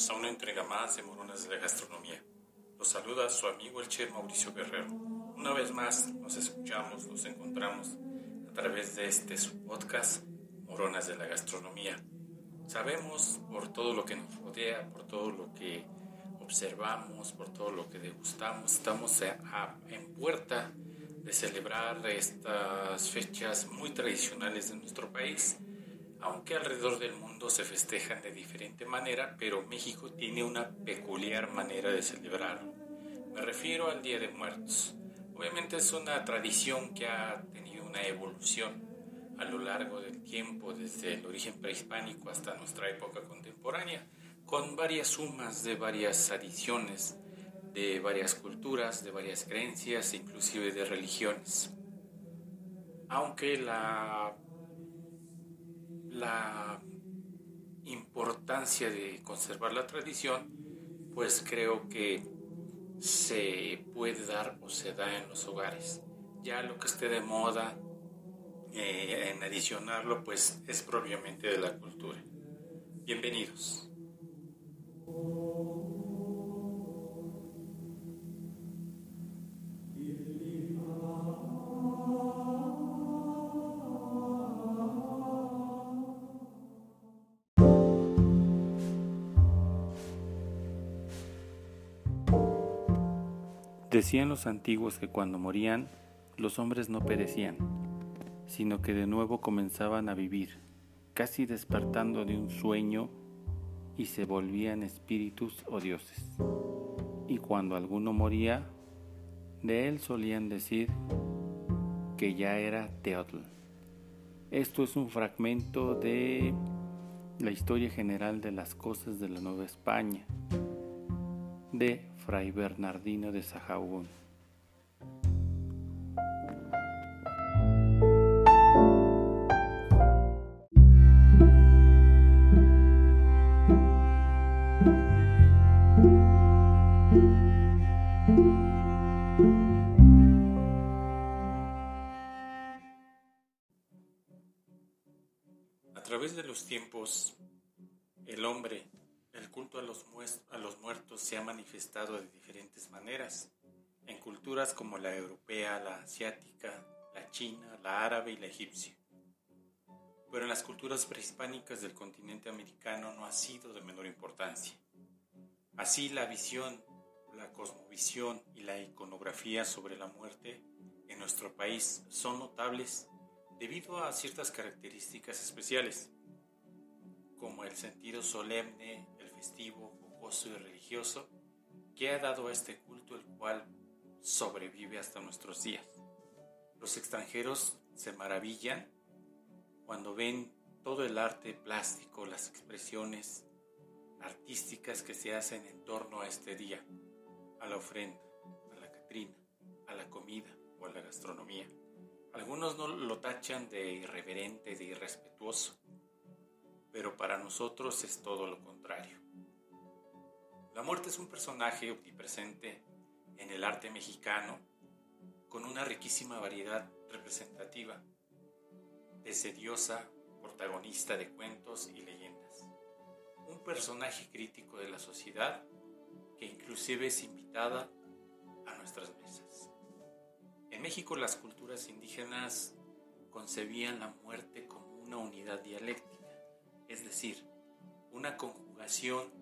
bienvenidos a una entrega más de Moronas de la Gastronomía. Los saluda su amigo el chef Mauricio Guerrero. Una vez más nos escuchamos, nos encontramos a través de este su podcast Moronas de la Gastronomía. Sabemos por todo lo que nos rodea, por todo lo que observamos, por todo lo que degustamos, estamos en puerta de celebrar estas fechas muy tradicionales de nuestro país aunque alrededor del mundo se festejan de diferente manera, pero México tiene una peculiar manera de celebrarlo. Me refiero al Día de Muertos. Obviamente es una tradición que ha tenido una evolución a lo largo del tiempo, desde el origen prehispánico hasta nuestra época contemporánea, con varias sumas de varias adiciones, de varias culturas, de varias creencias, inclusive de religiones. Aunque la la importancia de conservar la tradición, pues creo que se puede dar o se da en los hogares. Ya lo que esté de moda eh, en adicionarlo, pues es propiamente de la cultura. Bienvenidos. Decían los antiguos que cuando morían, los hombres no perecían, sino que de nuevo comenzaban a vivir, casi despertando de un sueño y se volvían espíritus o dioses. Y cuando alguno moría, de él solían decir que ya era Teotl. Esto es un fragmento de la historia general de las cosas de la Nueva España, de Fray Bernardino de Sahagún. A través de los tiempos, el hombre el culto a los, a se ha manifestado de diferentes maneras, en culturas como la europea, la asiática, la china, la árabe y la egipcia. Pero en las culturas prehispánicas del continente americano no ha sido de menor importancia. Así la visión, la cosmovisión y la iconografía sobre la muerte en nuestro país son notables debido a ciertas características especiales, como el sentido solemne, festivo, y religioso que ha dado a este culto el cual sobrevive hasta nuestros días. Los extranjeros se maravillan cuando ven todo el arte plástico, las expresiones artísticas que se hacen en torno a este día, a la ofrenda, a la Catrina, a la comida o a la gastronomía. Algunos no lo tachan de irreverente, de irrespetuoso, pero para nosotros es todo lo contrario. La muerte es un personaje omnipresente en el arte mexicano con una riquísima variedad representativa, desde diosa, protagonista de cuentos y leyendas, un personaje crítico de la sociedad que inclusive es invitada a nuestras mesas. En México las culturas indígenas concebían la muerte como una unidad dialéctica, es decir, una conjugación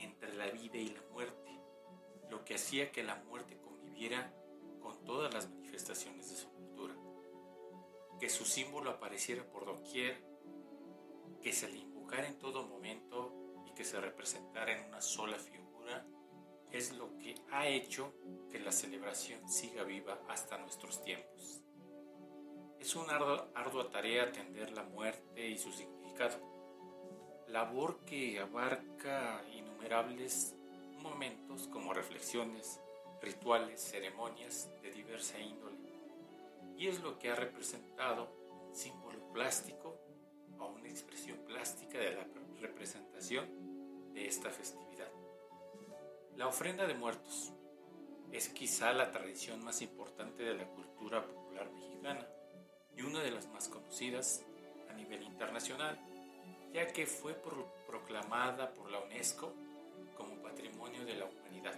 entre la vida y la muerte, lo que hacía que la muerte conviviera con todas las manifestaciones de su cultura, que su símbolo apareciera por doquier, que se le invocara en todo momento y que se representara en una sola figura, es lo que ha hecho que la celebración siga viva hasta nuestros tiempos. Es una ardua, tarea atender la muerte y su significado, labor que abarca innumerables momentos como reflexiones, rituales, ceremonias de diversa índole, y es lo que ha representado un símbolo plástico o una expresión plástica de la representación de esta festividad. La ofrenda de muertos es quizá la tradición más importante de la cultura popular mexicana y una de las más conocidas a nivel internacional ya que fue proclamada por la UNESCO de la humanidad.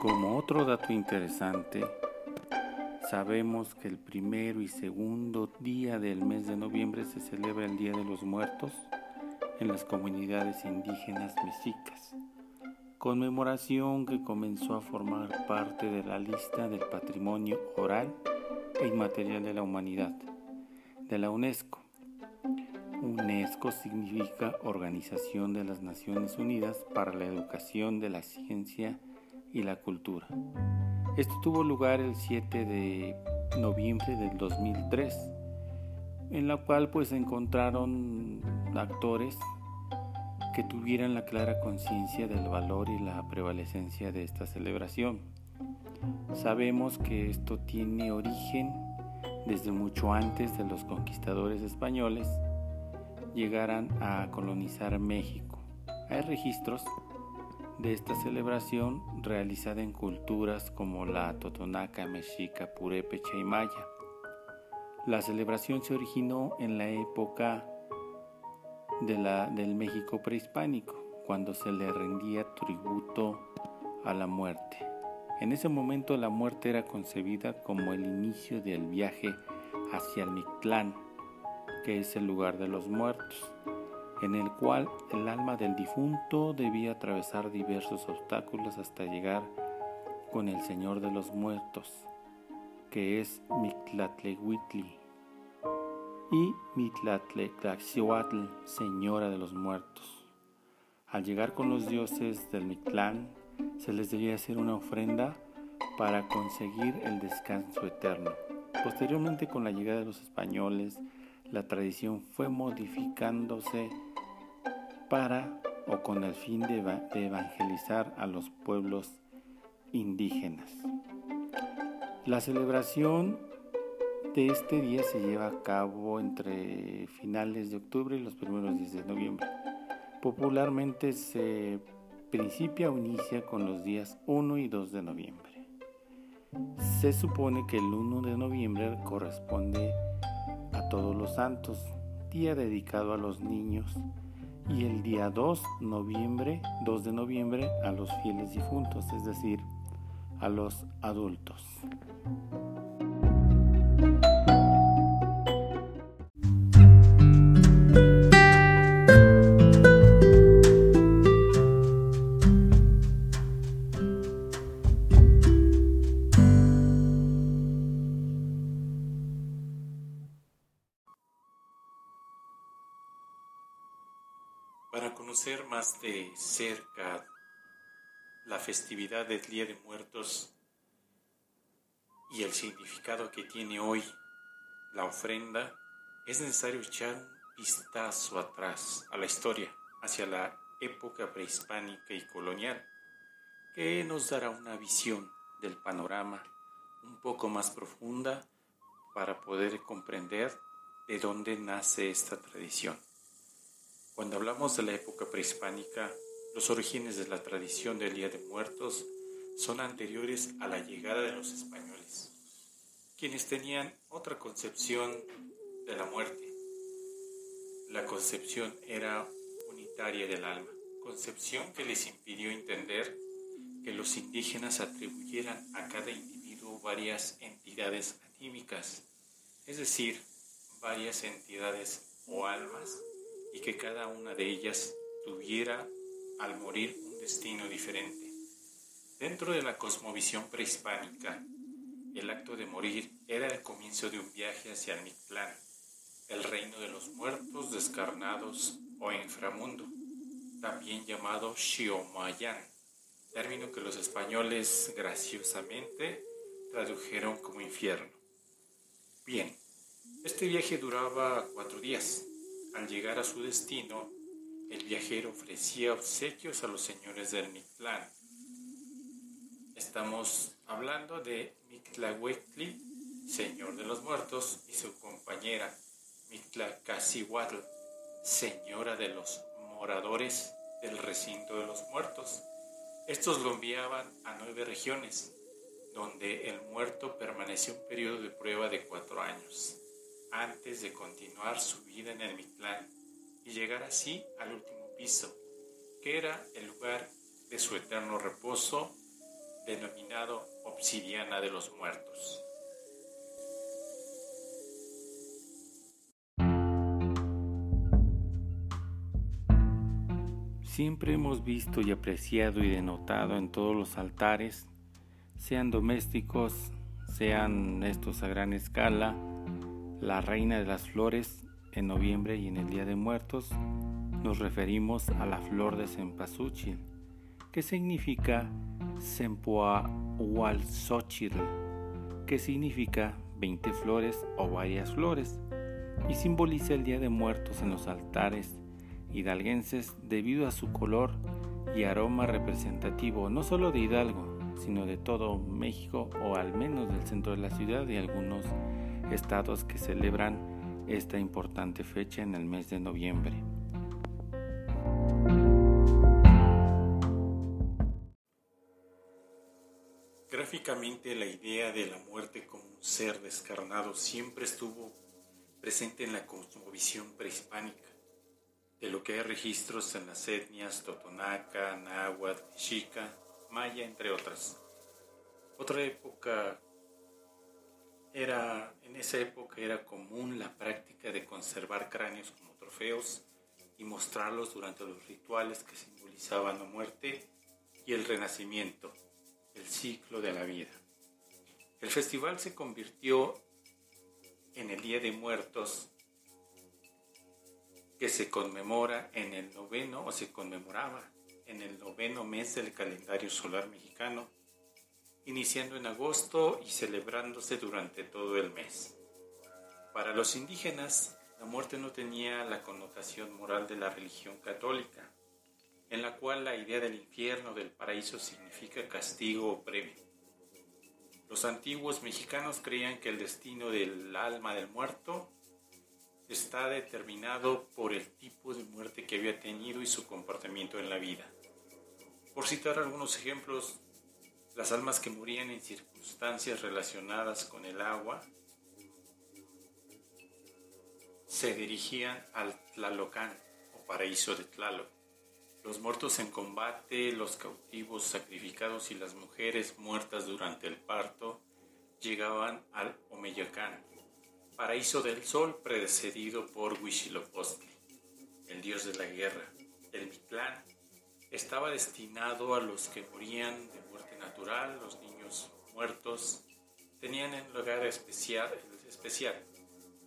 Como otro dato interesante, sabemos que el primero y segundo día del mes de noviembre se celebra el Día de los Muertos en las comunidades indígenas mexicas, conmemoración que comenzó a formar parte de la lista del patrimonio oral e inmaterial de la humanidad de la UNESCO. UNESCO significa Organización de las Naciones Unidas para la Educación de la Ciencia y la cultura. Esto tuvo lugar el 7 de noviembre del 2003, en la cual pues encontraron actores que tuvieran la clara conciencia del valor y la prevalecencia de esta celebración. Sabemos que esto tiene origen desde mucho antes de los conquistadores españoles llegaran a colonizar México. Hay registros de esta celebración realizada en culturas como la Totonaca, Mexica, Purépecha y Maya. La celebración se originó en la época de la, del México prehispánico, cuando se le rendía tributo a la muerte. En ese momento la muerte era concebida como el inicio del viaje hacia el Mictlán, que es el lugar de los muertos en el cual el alma del difunto debía atravesar diversos obstáculos hasta llegar con el Señor de los Muertos, que es Mictlatlehuitli, y Mictlatleclaxihuatl, Señora de los Muertos. Al llegar con los dioses del Mictlán, se les debía hacer una ofrenda para conseguir el descanso eterno. Posteriormente, con la llegada de los españoles, la tradición fue modificándose para o con el fin de, evangelizar a los pueblos indígenas. La celebración de este día se lleva a cabo entre finales de octubre y los primeros días de noviembre. Popularmente se principia o inicia con los días 1 y 2 de noviembre. Se supone que el 1 de noviembre corresponde a todos los santos, día dedicado a los niños y el día 2, noviembre, 2 de noviembre a los fieles difuntos, es decir, a los adultos. Para conocer más de cerca la festividad del Día de Muertos y el significado que tiene hoy la ofrenda, es necesario echar un vistazo atrás a la historia, hacia la época prehispánica y colonial, que nos dará una visión del panorama un poco más profunda para poder comprender de dónde nace esta tradición. Cuando hablamos de la época prehispánica, los orígenes de la tradición del Día de Muertos son anteriores a la llegada de los españoles, quienes tenían otra concepción de la muerte. La concepción era unitaria del alma, concepción que les impidió entender que los indígenas atribuyeran a cada individuo varias entidades anímicas, es decir, varias entidades o almas y que cada una de ellas tuviera al morir un destino diferente. Dentro de la cosmovisión prehispánica, el acto de morir era el comienzo de un viaje hacia el Mictlán, el reino de los muertos descarnados o inframundo, también llamado Xiomayan, término que los españoles graciosamente tradujeron como infierno. Bien, este viaje duraba cuatro días al llegar a su destino, el viajero ofrecía obsequios a los señores del Mictlán. Estamos hablando de Mictlahuetli, señor de los muertos, y su compañera Mictlacacihuatl, señora de los moradores del recinto de los muertos. Estos lo enviaban a nueve regiones, donde el muerto permaneció un periodo de prueba de cuatro años, antes de continuar su vida en el Mictlán y llegar así al último piso, que era el lugar de su eterno reposo, denominado obsidiana de los muertos. Siempre hemos visto y apreciado y denotado en todos los altares, sean domésticos, sean estos a gran escala, la reina de las flores en noviembre y en el Día de Muertos, nos referimos a la flor de cempasúchil, que significa Sempoahualxochitl, que significa 20 flores o varias flores, y simboliza el Día de Muertos en los altares hidalguenses debido a su color y aroma representativo no solo de Hidalgo, sino de todo México o al menos del centro de la ciudad y algunos estados que celebran esta importante fecha en el mes de noviembre. Gráficamente la idea de la muerte como un ser descarnado siempre estuvo presente en la cosmovisión prehispánica de lo que hay registros en las etnias Totonaca, Náhuatl, Xica, Maya, entre otras. Otra época era, en esa época era común la práctica de conservar cráneos como trofeos y mostrarlos durante los rituales que simbolizaban la muerte y el renacimiento, el ciclo de la vida. El festival se convirtió en el Día de Muertos que se conmemora en el noveno o se conmemoraba en el noveno mes del calendario solar mexicano, iniciando en agosto y celebrándose durante todo el mes. Para los indígenas, la muerte no tenía la connotación moral de la religión católica, en la cual la idea del infierno del paraíso significa castigo o premio. Los antiguos mexicanos creían que el destino del alma del muerto está determinado por el tipo de muerte que había tenido y su comportamiento en la vida. Por citar algunos ejemplos, las almas que morían en circunstancias relacionadas con el agua se dirigían al Tlalocán o paraíso de Tlaloc. Los muertos en combate, los cautivos sacrificados y las mujeres muertas durante el parto llegaban al Omeyacán, paraíso del sol precedido por Huitzilopochtli, el dios de la guerra. El Mictlán estaba destinado a los que morían de muerte natural, los niños muertos, tenían un lugar especial, especial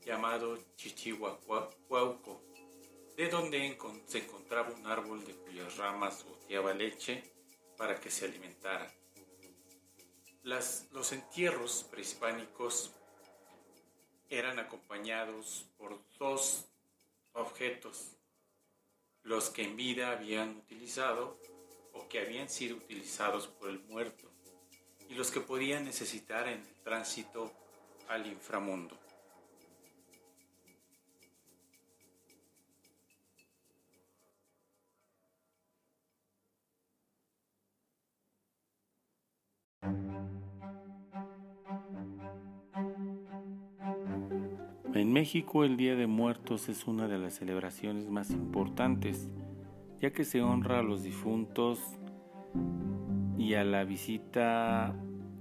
llamado Chichihuacuauco, de donde se encontraba un árbol de cuyas ramas goteaba leche para que se alimentara. los entierros prehispánicos eran acompañados por dos objetos, los que en vida habían utilizado o que habían sido utilizados por el muerto, y los que podían necesitar en el tránsito al inframundo. En México el Día de Muertos es una de las celebraciones más importantes, ya que se honra a los difuntos y a la visita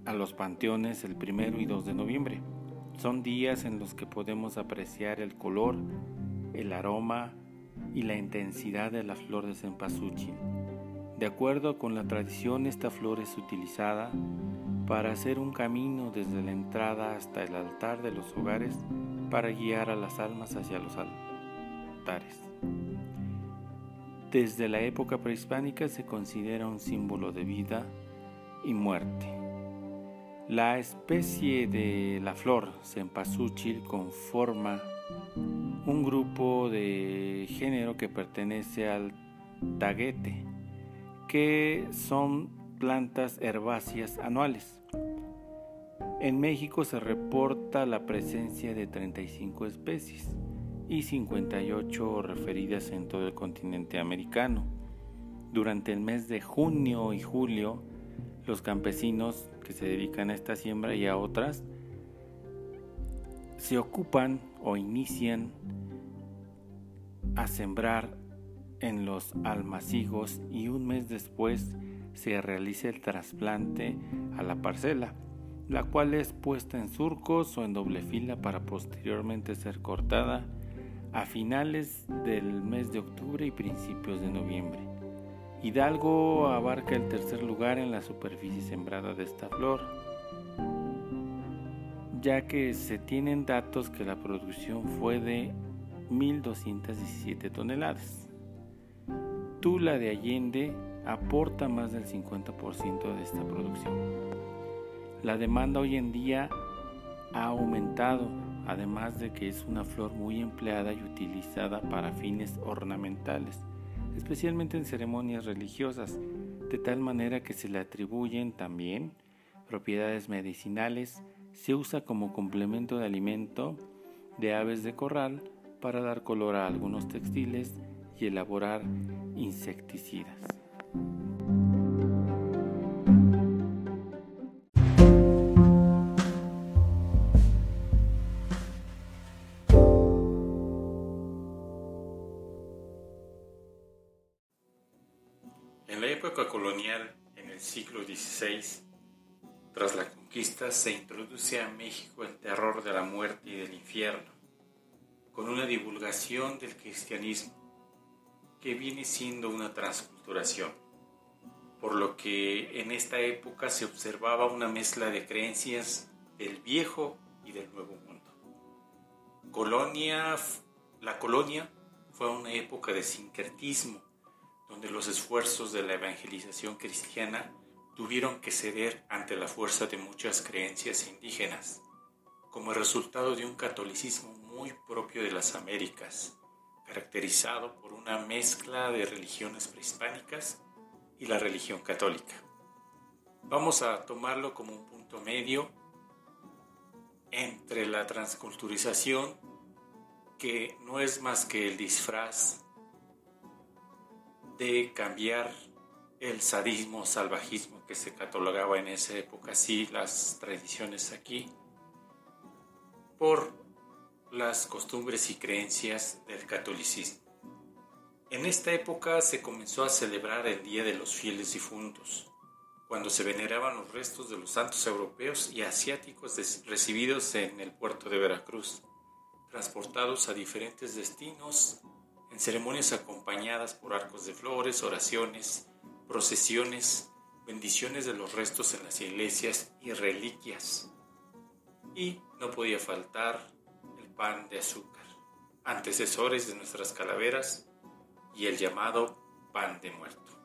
a los panteones el primero y 2 de noviembre. Son días en los que podemos apreciar el color, el aroma y la intensidad de la flor de cempasúchil. De acuerdo con la tradición, esta flor es utilizada para hacer un camino desde la entrada hasta el altar de los hogares para guiar a las almas hacia los altares. Desde la época prehispánica se considera un símbolo de vida y muerte. La especie de la flor cempasúchil conforma un grupo de género que pertenece al taguete, que son plantas herbáceas anuales. En México se reporta la presencia de 35 especies y 58 referidas en todo el continente americano. Durante el mes de junio y julio, los campesinos que se dedican a esta siembra y a otras se ocupan o inician a sembrar en los almacigos y un mes después se realiza el trasplante a la parcela, la cual es puesta en surcos o en doble fila para posteriormente ser cortada a finales del mes de octubre y principios de noviembre. Hidalgo abarca el tercer lugar en la superficie sembrada de esta flor, ya que se tienen datos que la producción fue de 1.217 toneladas. Tula de Allende aporta más del 50% de esta producción. La demanda hoy en día ha aumentado, además de que es una flor muy empleada y utilizada para fines ornamentales, especialmente en ceremonias religiosas, de tal manera que se le atribuyen también propiedades medicinales, se usa como complemento de alimento de aves de corral para dar color a algunos textiles y elaborar insecticidas. En la época colonial, en el siglo XVI, tras la conquista se introduce a México el terror de la muerte y del infierno, con una divulgación del cristianismo que viene siendo una transculturación, por lo que en esta época se observaba una mezcla de creencias del viejo y del nuevo mundo. Colonia, la colonia fue una época de sincretismo, donde los esfuerzos de la evangelización cristiana tuvieron que ceder ante la fuerza de muchas creencias indígenas, como resultado de un catolicismo muy propio de las Américas, caracterizado por una mezcla de religiones prehispánicas y la religión católica. Vamos a tomarlo como un punto medio entre la transculturización, que no es más que el disfraz de cambiar el sadismo, salvajismo que se catalogaba en esa época, sí, las tradiciones aquí, por las costumbres y creencias del catolicismo. En esta época se comenzó a celebrar el Día de los Fieles Difuntos, cuando se veneraban los restos de los santos europeos y asiáticos recibidos en el puerto de Veracruz, transportados a diferentes destinos en ceremonias acompañadas por arcos de flores, oraciones, procesiones, bendiciones de los restos en las iglesias y reliquias. Y no podía faltar pan de azúcar, antecesores de nuestras calaveras y el llamado pan de muerto.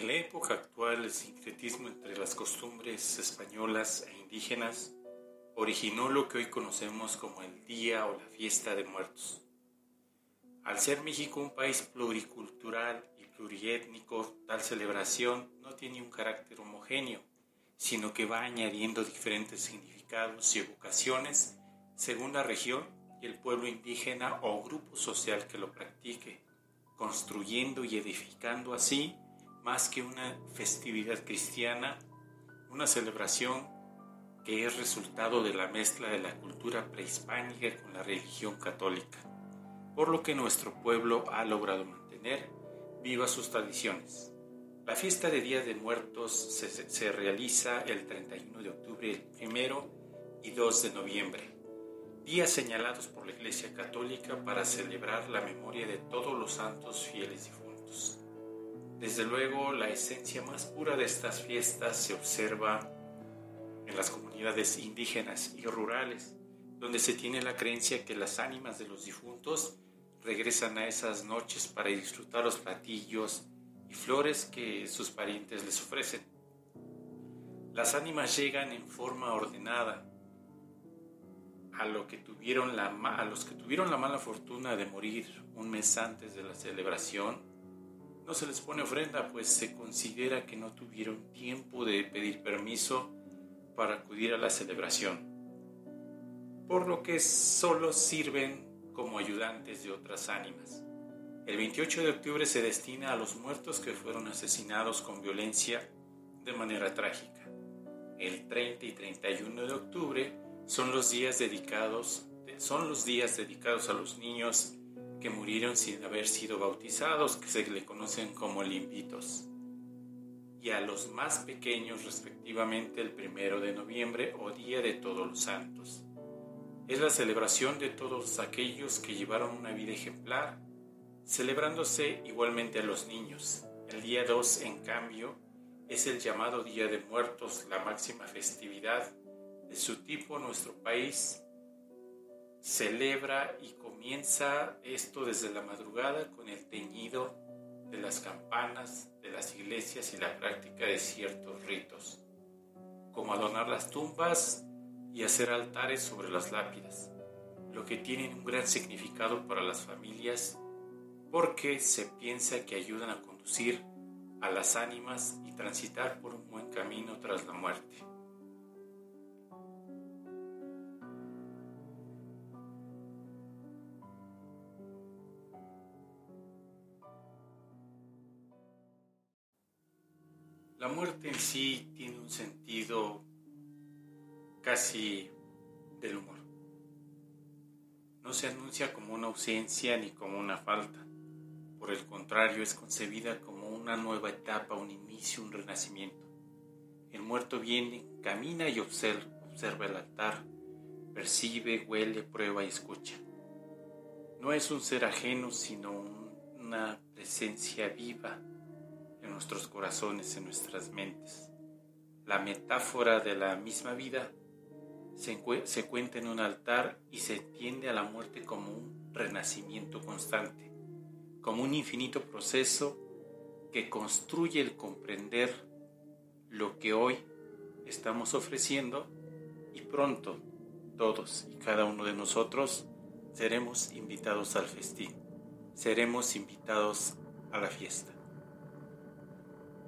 En la época actual, el sincretismo entre las costumbres españolas e indígenas originó lo que hoy conocemos como el Día o la Fiesta de Muertos. Al ser México un país pluricultural y pluriétnico, tal celebración no tiene un carácter homogéneo, sino que va añadiendo diferentes significados y evocaciones según la región y el pueblo indígena o grupo social que lo practique, construyendo y edificando así, más que una festividad cristiana, una celebración que es resultado de la mezcla de la cultura prehispánica con la religión católica por lo que nuestro pueblo ha logrado mantener vivas sus tradiciones. La fiesta de Día de Muertos se, realiza el 31 de octubre, el 1 y 2 de noviembre, días señalados por la Iglesia Católica para celebrar la memoria de todos los santos fieles difuntos. Desde luego, la esencia más pura de estas fiestas se observa en las comunidades indígenas y rurales, donde se tiene la creencia que las ánimas de los difuntos regresan a esas noches para disfrutar los platillos y flores que sus parientes les ofrecen. Las ánimas llegan en forma ordenada a, lo que tuvieron la, a los que tuvieron la mala fortuna de morir un mes antes de la celebración. No se les pone ofrenda, pues se considera que no tuvieron tiempo de pedir permiso para acudir a la celebración, por lo que solo sirven como ayudantes de otras ánimas. El 28 de octubre se destina a los muertos que fueron asesinados con violencia de manera trágica. El 30 y 31 de octubre son los días dedicados son los días dedicados a los niños que murieron sin haber sido bautizados, que se le conocen como limpitos, y a los más pequeños respectivamente el primero de noviembre o Día de Todos los Santos. Es la celebración de todos aquellos que llevaron una vida ejemplar, celebrándose igualmente a los niños. El día 2, en cambio, es el llamado Día de Muertos, la máxima festividad de su tipo en nuestro país. Celebra y comienza esto desde la madrugada con el teñido de las campanas de las iglesias y la práctica de ciertos ritos, como adornar las tumbas y hacer altares sobre las lápidas, lo que tiene un gran significado para las familias porque se piensa que ayudan a conducir a las ánimas y transitar por un buen camino tras la muerte. La muerte en sí tiene un sentido casi del humor. No se anuncia como una ausencia ni como una falta. Por el contrario, es concebida como una nueva etapa, un inicio, un renacimiento. El muerto viene, camina y observa, observa el altar, percibe, huele, prueba y escucha. No es un ser ajeno, sino una presencia viva nuestros corazones, en nuestras mentes. La metáfora de la misma vida se, se cuenta en un altar y se entiende a la muerte como un renacimiento constante como un infinito proceso que construye el comprender lo que hoy estamos ofreciendo y pronto todos y cada uno de nosotros seremos invitados al festín, seremos invitados a la fiesta.